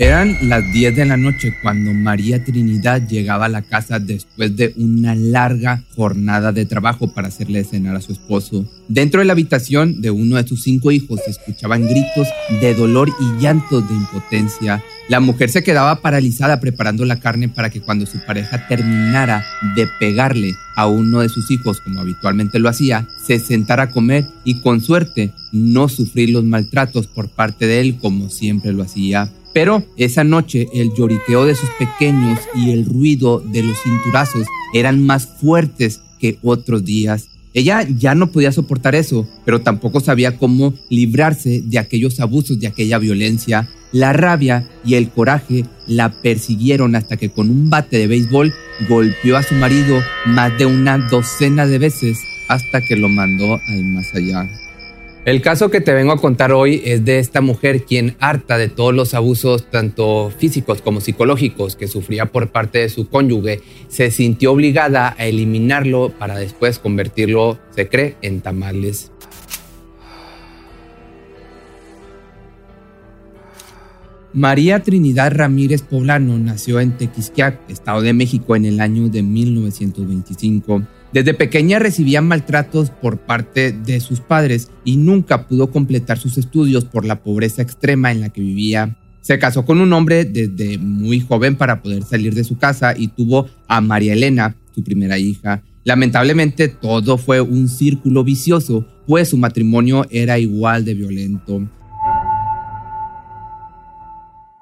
Eran las 10 de la noche cuando María Trinidad llegaba a la casa después de una larga jornada de trabajo para hacerle cenar a su esposo. Dentro de la habitación de uno de sus cinco hijos se escuchaban gritos de dolor y llantos de impotencia. La mujer se quedaba paralizada preparando la carne para que cuando su pareja terminara de pegarle a uno de sus hijos como habitualmente lo hacía, se sentara a comer y con suerte no sufrir los maltratos por parte de él como siempre lo hacía. Pero esa noche el lloriqueo de sus pequeños y el ruido de los cinturazos eran más fuertes que otros días. Ella ya no podía soportar eso, pero tampoco sabía cómo librarse de aquellos abusos, de aquella violencia. La rabia y el coraje la persiguieron hasta que con un bate de béisbol golpeó a su marido más de una docena de veces hasta que lo mandó al más allá. El caso que te vengo a contar hoy es de esta mujer quien harta de todos los abusos tanto físicos como psicológicos que sufría por parte de su cónyuge, se sintió obligada a eliminarlo para después convertirlo, se cree, en tamales. María Trinidad Ramírez Poblano nació en Tequisquiac, Estado de México, en el año de 1925. Desde pequeña recibía maltratos por parte de sus padres y nunca pudo completar sus estudios por la pobreza extrema en la que vivía. Se casó con un hombre desde muy joven para poder salir de su casa y tuvo a María Elena, su primera hija. Lamentablemente todo fue un círculo vicioso, pues su matrimonio era igual de violento.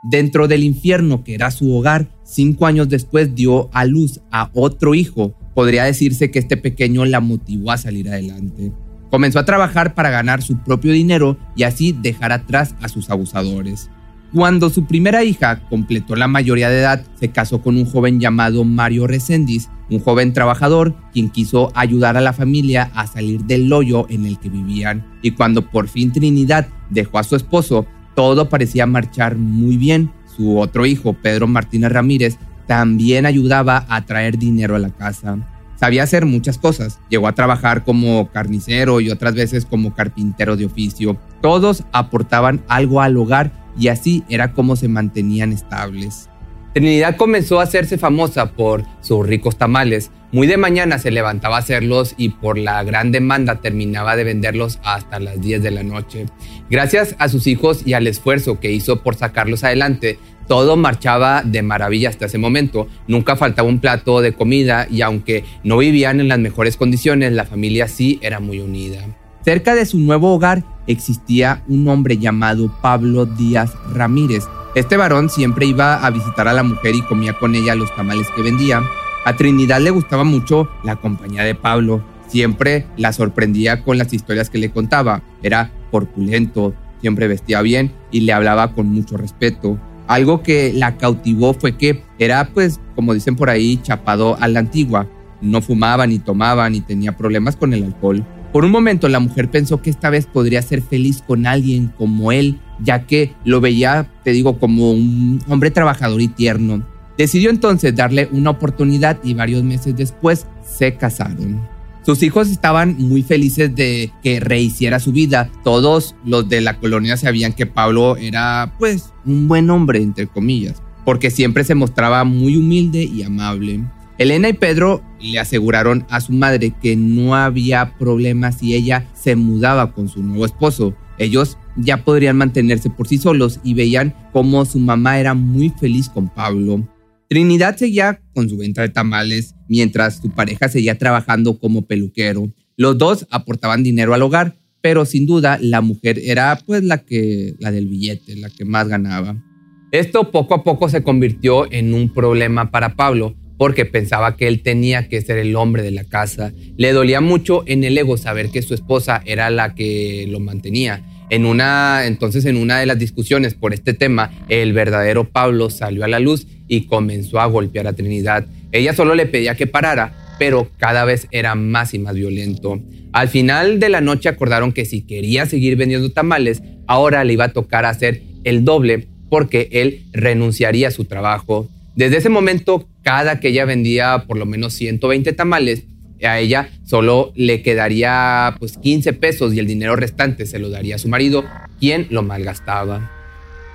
Dentro del infierno que era su hogar, cinco años después dio a luz a otro hijo, podría decirse que este pequeño la motivó a salir adelante. Comenzó a trabajar para ganar su propio dinero y así dejar atrás a sus abusadores. Cuando su primera hija completó la mayoría de edad, se casó con un joven llamado Mario Reséndiz, un joven trabajador quien quiso ayudar a la familia a salir del hoyo en el que vivían. Y cuando por fin Trinidad dejó a su esposo, todo parecía marchar muy bien. Su otro hijo, Pedro Martínez Ramírez, también ayudaba a traer dinero a la casa. Sabía hacer muchas cosas. Llegó a trabajar como carnicero y otras veces como carpintero de oficio. Todos aportaban algo al hogar y así era como se mantenían estables. Trinidad comenzó a hacerse famosa por sus ricos tamales. Muy de mañana se levantaba a hacerlos y por la gran demanda terminaba de venderlos hasta las 10 de la noche. Gracias a sus hijos y al esfuerzo que hizo por sacarlos adelante, todo marchaba de maravilla hasta ese momento. Nunca faltaba un plato de comida y aunque no vivían en las mejores condiciones, la familia sí era muy unida. Cerca de su nuevo hogar existía un hombre llamado Pablo Díaz Ramírez. Este varón siempre iba a visitar a la mujer y comía con ella los tamales que vendía. A Trinidad le gustaba mucho la compañía de Pablo. Siempre la sorprendía con las historias que le contaba. Era corpulento, siempre vestía bien y le hablaba con mucho respeto. Algo que la cautivó fue que era, pues, como dicen por ahí, chapado a la antigua. No fumaba, ni tomaba, ni tenía problemas con el alcohol. Por un momento la mujer pensó que esta vez podría ser feliz con alguien como él, ya que lo veía, te digo, como un hombre trabajador y tierno. Decidió entonces darle una oportunidad y varios meses después se casaron. Sus hijos estaban muy felices de que rehiciera su vida. Todos los de la colonia sabían que Pablo era, pues, un buen hombre, entre comillas, porque siempre se mostraba muy humilde y amable. Elena y Pedro le aseguraron a su madre que no había problema si ella se mudaba con su nuevo esposo. Ellos ya podrían mantenerse por sí solos y veían cómo su mamá era muy feliz con Pablo. Trinidad seguía con su venta de tamales mientras su pareja seguía trabajando como peluquero. Los dos aportaban dinero al hogar, pero sin duda la mujer era pues la que la del billete, la que más ganaba. Esto poco a poco se convirtió en un problema para Pablo, porque pensaba que él tenía que ser el hombre de la casa. Le dolía mucho en el ego saber que su esposa era la que lo mantenía. En una, entonces, en una de las discusiones por este tema, el verdadero Pablo salió a la luz y comenzó a golpear a Trinidad. Ella solo le pedía que parara, pero cada vez era más y más violento. Al final de la noche acordaron que si quería seguir vendiendo tamales, ahora le iba a tocar hacer el doble porque él renunciaría a su trabajo. Desde ese momento, cada que ella vendía por lo menos 120 tamales, a ella solo le quedaría pues 15 pesos y el dinero restante se lo daría a su marido, quien lo malgastaba.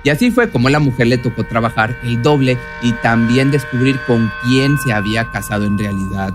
Y así fue como la mujer le tocó trabajar el doble y también descubrir con quién se había casado en realidad.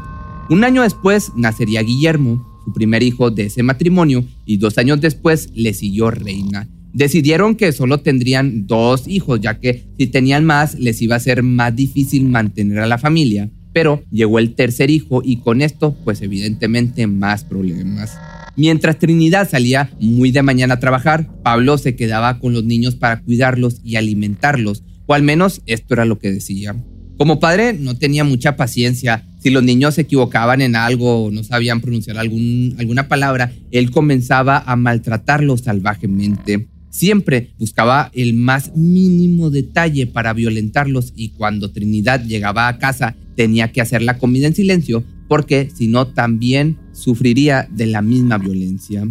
Un año después nacería Guillermo, su primer hijo de ese matrimonio, y dos años después le siguió Reina, decidieron que solo tendrían dos hijos, ya que si tenían más les iba a ser más difícil mantener a la familia. Pero llegó el tercer hijo y con esto, pues evidentemente más problemas. Mientras Trinidad salía muy de mañana a trabajar, Pablo se quedaba con los niños para cuidarlos y alimentarlos, o al menos esto era lo que decía. Como padre no tenía mucha paciencia. Si los niños se equivocaban en algo o no sabían pronunciar alguna palabra, él comenzaba a maltratarlos salvajemente. Siempre buscaba el más mínimo detalle para violentarlos y cuando Trinidad llegaba a casa tenía que hacer la comida en silencio porque si no también sufriría de la misma violencia.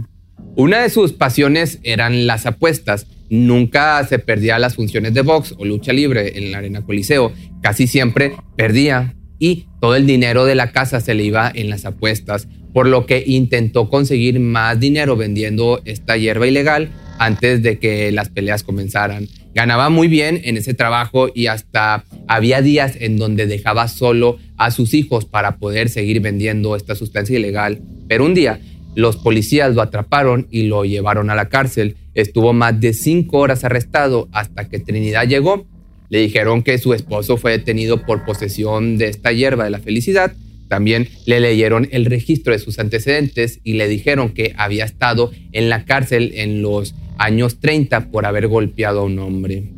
Una de sus pasiones eran las apuestas. Nunca se perdía las funciones de box o lucha libre en la arena coliseo. Casi siempre perdía y todo el dinero de la casa se le iba en las apuestas, por lo que intentó conseguir más dinero vendiendo esta hierba ilegal antes de que las peleas comenzaran. Ganaba muy bien en ese trabajo y hasta había días en donde dejaba solo a sus hijos para poder seguir vendiendo esta sustancia ilegal. Pero un día los policías lo atraparon y lo llevaron a la cárcel. Estuvo más de cinco horas arrestado hasta que Trinidad llegó. Le dijeron que su esposo fue detenido por posesión de esta hierba de la felicidad también le leyeron el registro de sus antecedentes y le dijeron que había estado en la cárcel en los años 30 por haber golpeado a un hombre.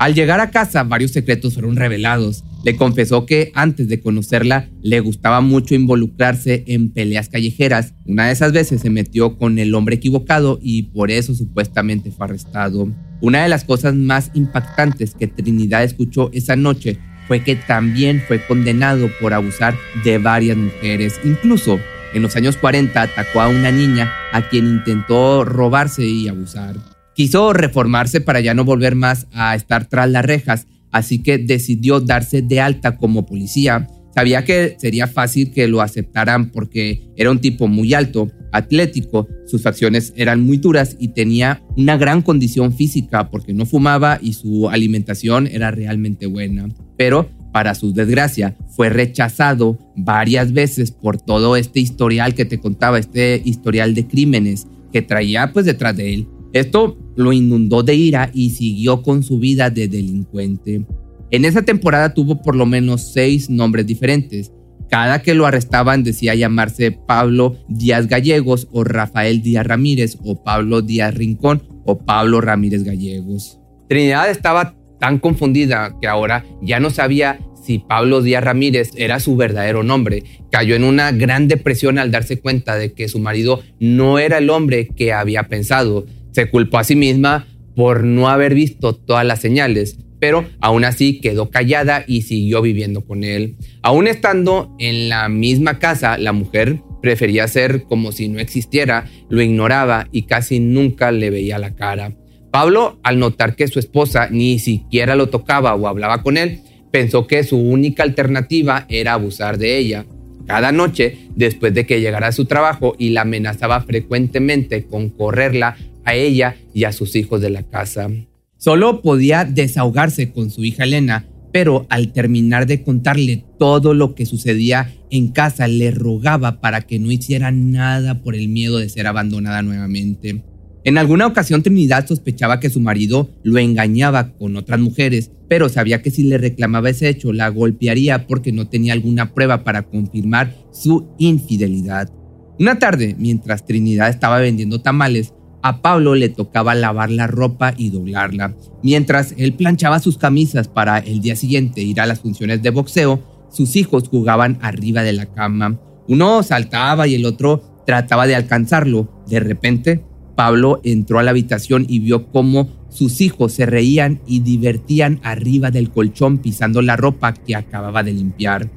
Al llegar a casa, varios secretos fueron revelados. Le confesó que antes de conocerla le gustaba mucho involucrarse en peleas callejeras. Una de esas veces se metió con el hombre equivocado y por eso supuestamente fue arrestado. Una de las cosas más impactantes que Trinidad escuchó esa noche fue que también fue condenado por abusar de varias mujeres. Incluso en los años 40 atacó a una niña a quien intentó robarse y abusar. Quiso reformarse para ya no volver más a estar tras las rejas, así que decidió darse de alta como policía. Sabía que sería fácil que lo aceptaran porque era un tipo muy alto, atlético, sus facciones eran muy duras y tenía una gran condición física porque no fumaba y su alimentación era realmente buena. Pero para su desgracia, fue rechazado varias veces por todo este historial que te contaba, este historial de crímenes que traía pues detrás de él. Esto lo inundó de ira y siguió con su vida de delincuente. En esa temporada tuvo por lo menos seis nombres diferentes. Cada que lo arrestaban decía llamarse Pablo Díaz Gallegos o Rafael Díaz Ramírez o Pablo Díaz Rincón o Pablo Ramírez Gallegos. Trinidad estaba tan confundida que ahora ya no sabía si Pablo Díaz Ramírez era su verdadero nombre. Cayó en una gran depresión al darse cuenta de que su marido no era el hombre que había pensado. Se culpó a sí misma por no haber visto todas las señales, pero aún así quedó callada y siguió viviendo con él. Aún estando en la misma casa, la mujer prefería ser como si no existiera, lo ignoraba y casi nunca le veía la cara. Pablo, al notar que su esposa ni siquiera lo tocaba o hablaba con él, pensó que su única alternativa era abusar de ella. Cada noche, después de que llegara a su trabajo, y la amenazaba frecuentemente con correrla a ella y a sus hijos de la casa. Solo podía desahogarse con su hija Elena, pero al terminar de contarle todo lo que sucedía en casa, le rogaba para que no hiciera nada por el miedo de ser abandonada nuevamente. En alguna ocasión Trinidad sospechaba que su marido lo engañaba con otras mujeres, pero sabía que si le reclamaba ese hecho la golpearía porque no tenía alguna prueba para confirmar su infidelidad. Una tarde, mientras Trinidad estaba vendiendo tamales, a Pablo le tocaba lavar la ropa y doblarla. Mientras él planchaba sus camisas para el día siguiente ir a las funciones de boxeo, sus hijos jugaban arriba de la cama. Uno saltaba y el otro trataba de alcanzarlo. De repente, Pablo entró a la habitación y vio cómo sus hijos se reían y divertían arriba del colchón pisando la ropa que acababa de limpiar.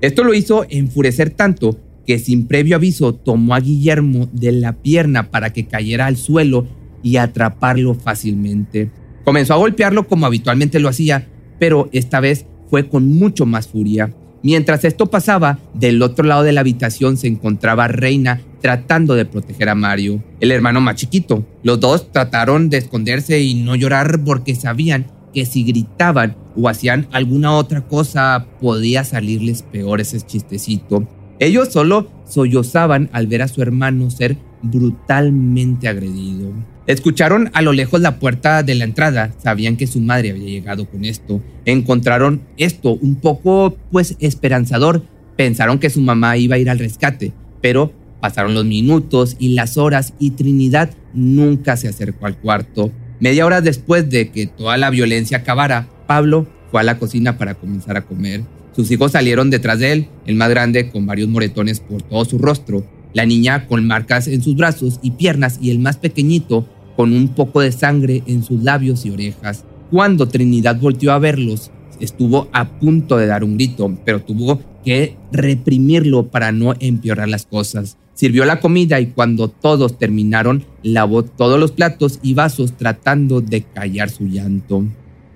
Esto lo hizo enfurecer tanto que sin previo aviso tomó a Guillermo de la pierna para que cayera al suelo y atraparlo fácilmente. Comenzó a golpearlo como habitualmente lo hacía, pero esta vez fue con mucho más furia. Mientras esto pasaba, del otro lado de la habitación se encontraba Reina tratando de proteger a Mario, el hermano más chiquito. Los dos trataron de esconderse y no llorar porque sabían que si gritaban o hacían alguna otra cosa podía salirles peor ese chistecito. Ellos solo sollozaban al ver a su hermano ser brutalmente agredido. Escucharon a lo lejos la puerta de la entrada, sabían que su madre había llegado con esto. Encontraron esto un poco, pues, esperanzador. Pensaron que su mamá iba a ir al rescate, pero pasaron los minutos y las horas y Trinidad nunca se acercó al cuarto. Media hora después de que toda la violencia acabara, Pablo fue a la cocina para comenzar a comer. Sus hijos salieron detrás de él, el más grande con varios moretones por todo su rostro, la niña con marcas en sus brazos y piernas y el más pequeñito con un poco de sangre en sus labios y orejas. Cuando Trinidad volteó a verlos, estuvo a punto de dar un grito, pero tuvo que reprimirlo para no empeorar las cosas. Sirvió la comida y cuando todos terminaron, lavó todos los platos y vasos tratando de callar su llanto.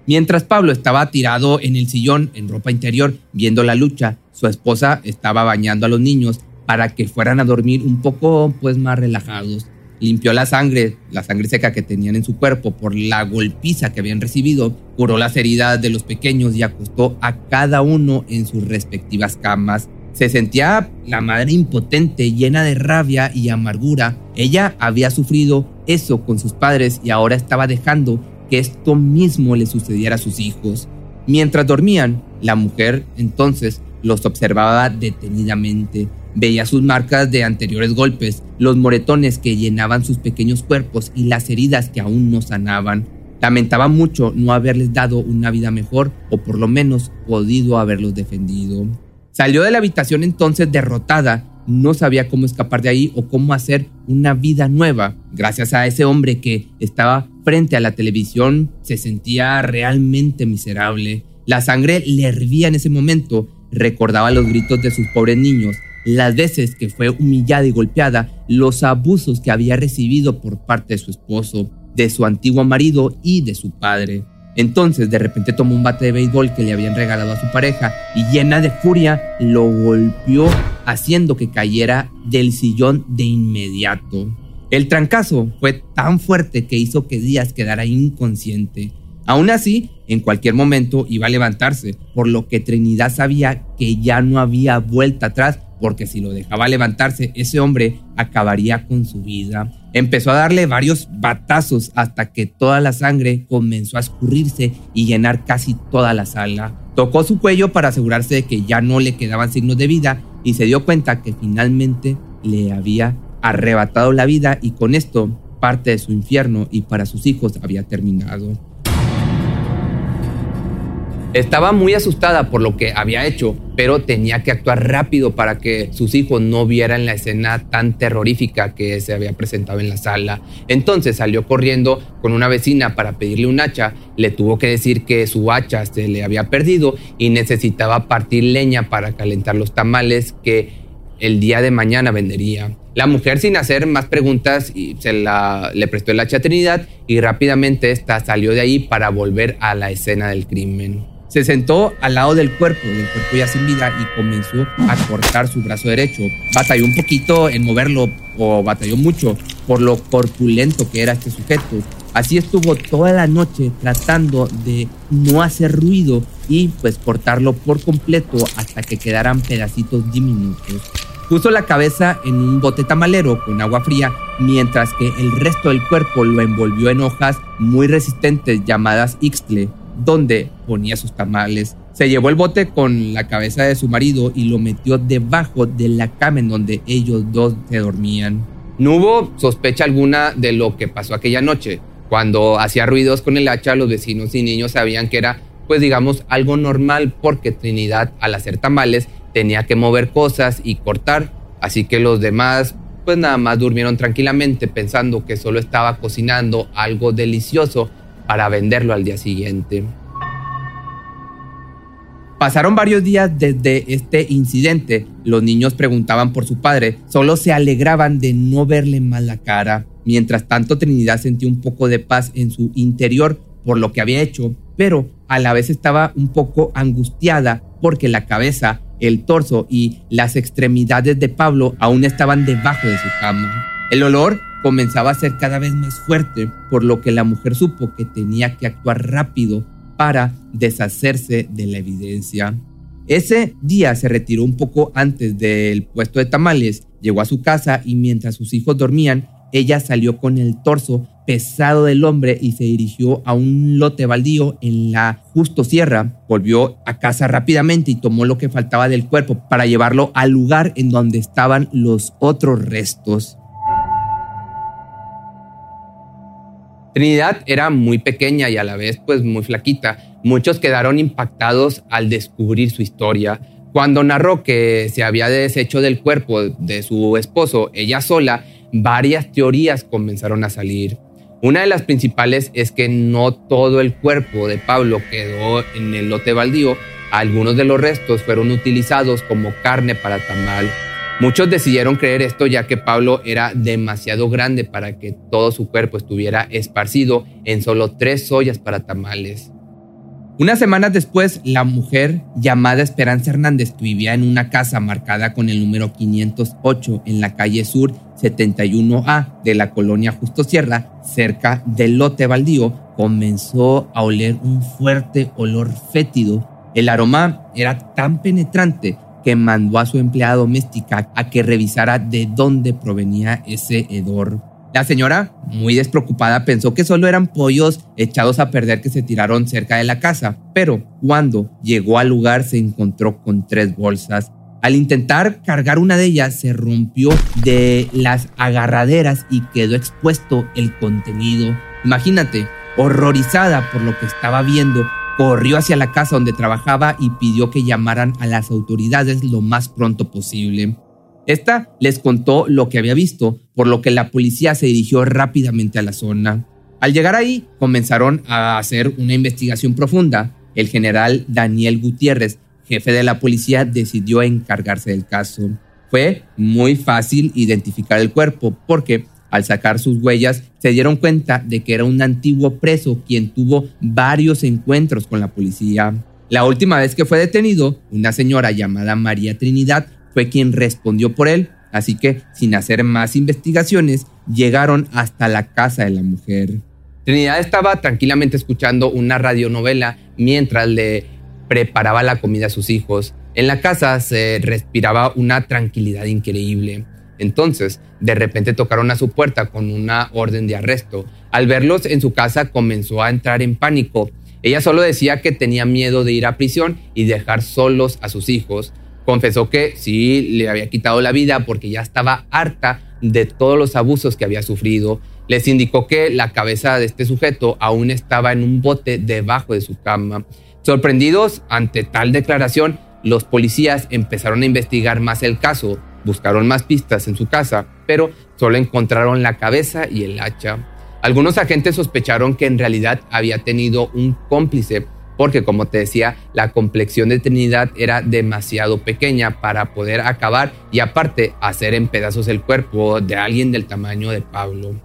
Mientras Pablo estaba tirado en el sillón en ropa interior viendo la lucha, su esposa estaba bañando a los niños para que fueran a dormir un poco pues más relajados. Limpió la sangre, la sangre seca que tenían en su cuerpo por la golpiza que habían recibido, curó las heridas de los pequeños y acostó a cada uno en sus respectivas camas. Se sentía la madre impotente, llena de rabia y amargura. Ella había sufrido eso con sus padres y ahora estaba dejando que esto mismo le sucediera a sus hijos. Mientras dormían, la mujer entonces los observaba detenidamente. Veía sus marcas de anteriores golpes, los moretones que llenaban sus pequeños cuerpos y las heridas que aún no sanaban. Lamentaba mucho no haberles dado una vida mejor o por lo menos podido haberlos defendido. Salió de la habitación entonces derrotada no sabía cómo escapar de ahí o cómo hacer una vida nueva. Gracias a ese hombre que estaba frente a la televisión, se sentía realmente miserable. La sangre le hervía en ese momento. Recordaba los gritos de sus pobres niños, las veces que fue humillada y golpeada, los abusos que había recibido por parte de su esposo, de su antiguo marido y de su padre. Entonces de repente tomó un bate de béisbol que le habían regalado a su pareja y llena de furia lo golpeó haciendo que cayera del sillón de inmediato. El trancazo fue tan fuerte que hizo que Díaz quedara inconsciente. Aún así, en cualquier momento iba a levantarse, por lo que Trinidad sabía que ya no había vuelta atrás porque si lo dejaba levantarse, ese hombre acabaría con su vida. Empezó a darle varios batazos hasta que toda la sangre comenzó a escurrirse y llenar casi toda la sala. Tocó su cuello para asegurarse de que ya no le quedaban signos de vida y se dio cuenta que finalmente le había arrebatado la vida y con esto parte de su infierno y para sus hijos había terminado. Estaba muy asustada por lo que había hecho, pero tenía que actuar rápido para que sus hijos no vieran la escena tan terrorífica que se había presentado en la sala. Entonces salió corriendo con una vecina para pedirle un hacha. Le tuvo que decir que su hacha se le había perdido y necesitaba partir leña para calentar los tamales que el día de mañana vendería. La mujer sin hacer más preguntas se la, le prestó el hacha a Trinidad y rápidamente esta salió de ahí para volver a la escena del crimen. Se sentó al lado del cuerpo, del cuerpo ya sin vida, y comenzó a cortar su brazo derecho. Batalló un poquito en moverlo, o batalló mucho, por lo corpulento que era este sujeto. Así estuvo toda la noche tratando de no hacer ruido y pues cortarlo por completo hasta que quedaran pedacitos diminutos. Puso la cabeza en un bote tamalero con agua fría, mientras que el resto del cuerpo lo envolvió en hojas muy resistentes llamadas ixtle, donde ponía sus tamales. Se llevó el bote con la cabeza de su marido y lo metió debajo de la cama en donde ellos dos se dormían. No hubo sospecha alguna de lo que pasó aquella noche. Cuando hacía ruidos con el hacha, los vecinos y niños sabían que era, pues digamos, algo normal porque Trinidad al hacer tamales tenía que mover cosas y cortar, así que los demás pues nada más durmieron tranquilamente pensando que solo estaba cocinando algo delicioso para venderlo al día siguiente. Pasaron varios días desde este incidente. Los niños preguntaban por su padre, solo se alegraban de no verle mal la cara. Mientras tanto, Trinidad sentía un poco de paz en su interior por lo que había hecho, pero a la vez estaba un poco angustiada porque la cabeza, el torso y las extremidades de Pablo aún estaban debajo de su cama. El olor comenzaba a ser cada vez más fuerte, por lo que la mujer supo que tenía que actuar rápido para deshacerse de la evidencia. Ese día se retiró un poco antes del puesto de tamales, llegó a su casa y mientras sus hijos dormían, ella salió con el torso pesado del hombre y se dirigió a un lote baldío en la Justo Sierra. Volvió a casa rápidamente y tomó lo que faltaba del cuerpo para llevarlo al lugar en donde estaban los otros restos. Trinidad era muy pequeña y a la vez pues muy flaquita. Muchos quedaron impactados al descubrir su historia. Cuando narró que se había deshecho del cuerpo de su esposo ella sola, varias teorías comenzaron a salir. Una de las principales es que no todo el cuerpo de Pablo quedó en el lote baldío, algunos de los restos fueron utilizados como carne para tamal. Muchos decidieron creer esto ya que Pablo era demasiado grande para que todo su cuerpo estuviera esparcido en solo tres ollas para tamales. Unas semanas después, la mujer llamada Esperanza Hernández, vivía en una casa marcada con el número 508 en la calle Sur 71A de la colonia Justo Sierra, cerca del lote baldío, comenzó a oler un fuerte olor fétido. El aroma era tan penetrante que mandó a su empleada doméstica a que revisara de dónde provenía ese hedor. La señora, muy despreocupada, pensó que solo eran pollos echados a perder que se tiraron cerca de la casa, pero cuando llegó al lugar se encontró con tres bolsas. Al intentar cargar una de ellas se rompió de las agarraderas y quedó expuesto el contenido. Imagínate, horrorizada por lo que estaba viendo, corrió hacia la casa donde trabajaba y pidió que llamaran a las autoridades lo más pronto posible. Esta les contó lo que había visto, por lo que la policía se dirigió rápidamente a la zona. Al llegar ahí, comenzaron a hacer una investigación profunda. El general Daniel Gutiérrez, jefe de la policía, decidió encargarse del caso. Fue muy fácil identificar el cuerpo porque al sacar sus huellas, se dieron cuenta de que era un antiguo preso quien tuvo varios encuentros con la policía. La última vez que fue detenido, una señora llamada María Trinidad fue quien respondió por él, así que sin hacer más investigaciones, llegaron hasta la casa de la mujer. Trinidad estaba tranquilamente escuchando una radionovela mientras le preparaba la comida a sus hijos. En la casa se respiraba una tranquilidad increíble. Entonces, de repente tocaron a su puerta con una orden de arresto. Al verlos en su casa comenzó a entrar en pánico. Ella solo decía que tenía miedo de ir a prisión y dejar solos a sus hijos. Confesó que sí le había quitado la vida porque ya estaba harta de todos los abusos que había sufrido. Les indicó que la cabeza de este sujeto aún estaba en un bote debajo de su cama. Sorprendidos ante tal declaración, los policías empezaron a investigar más el caso Buscaron más pistas en su casa, pero solo encontraron la cabeza y el hacha. Algunos agentes sospecharon que en realidad había tenido un cómplice, porque como te decía, la complexión de Trinidad era demasiado pequeña para poder acabar y aparte hacer en pedazos el cuerpo de alguien del tamaño de Pablo.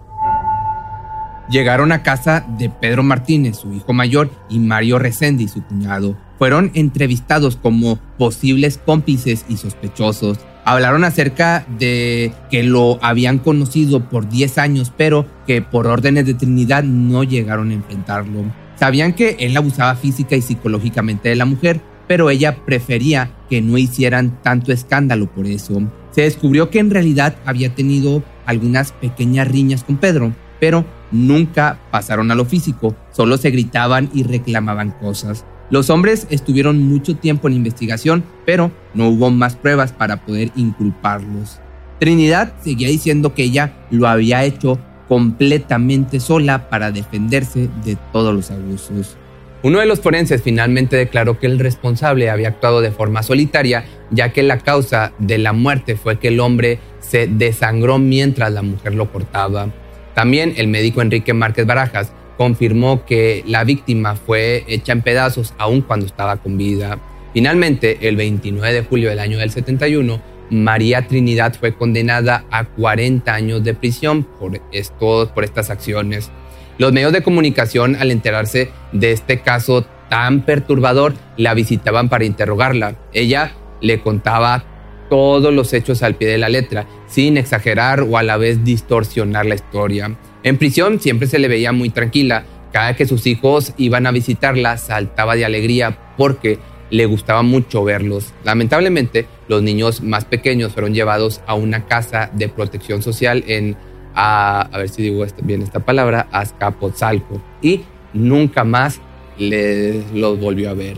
Llegaron a casa de Pedro Martínez, su hijo mayor, y Mario Resendi, su cuñado. Fueron entrevistados como posibles cómplices y sospechosos hablaron acerca de que lo habían conocido por 10 años, pero que por órdenes de Trinidad no llegaron a enfrentarlo. Sabían que él abusaba física y psicológicamente de la mujer, pero ella prefería que no hicieran tanto escándalo por eso. Se descubrió que en realidad había tenido algunas pequeñas riñas con Pedro, pero nunca pasaron a lo físico, solo se gritaban y reclamaban cosas. Los hombres estuvieron mucho tiempo en investigación, pero no hubo más pruebas para poder inculparlos. Trinidad seguía diciendo que ella lo había hecho completamente sola para defenderse de todos los abusos. Uno de los forenses finalmente declaró que el responsable había actuado de forma solitaria, ya que la causa de la muerte fue que el hombre se desangró mientras la mujer lo cortaba. También el médico Enrique Márquez Barajas confirmó que la víctima fue hecha en pedazos aún cuando estaba con vida. Finalmente, el 29 de julio del año del 71, María Trinidad fue condenada a 40 años de prisión por, esto, por estas acciones. Los medios de comunicación, al enterarse de este caso tan perturbador, la visitaban para interrogarla. Ella le contaba todos los hechos al pie de la letra, sin exagerar o a la vez distorsionar la historia. En prisión siempre se le veía muy tranquila. Cada que sus hijos iban a visitarla, saltaba de alegría porque le gustaba mucho verlos. Lamentablemente, los niños más pequeños fueron llevados a una casa de protección social en a, ver si digo bien esta palabra, Azcapotzalco. Y nunca más le, los volvió a ver.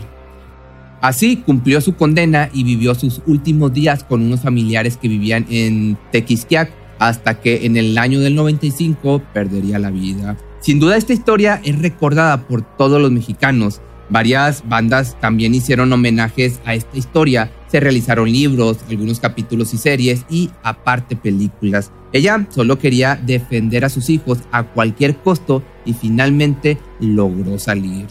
Así cumplió su condena y vivió sus últimos días con unos familiares que vivían en Tequisquiac hasta que en el año del 95 perdería la vida. Sin duda esta historia es recordada por todos los mexicanos. Varias bandas también hicieron homenajes a esta historia. Se realizaron libros, algunos capítulos y series y aparte películas. Ella solo quería defender a sus hijos a cualquier costo y finalmente logró salir.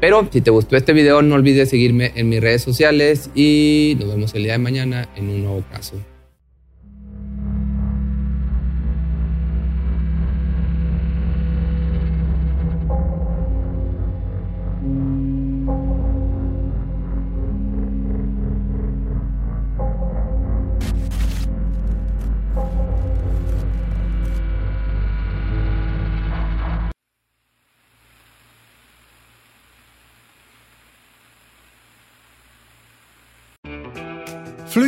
Pero si te gustó este video no olvides seguirme en mis redes sociales y nos vemos el día de mañana en un nuevo caso.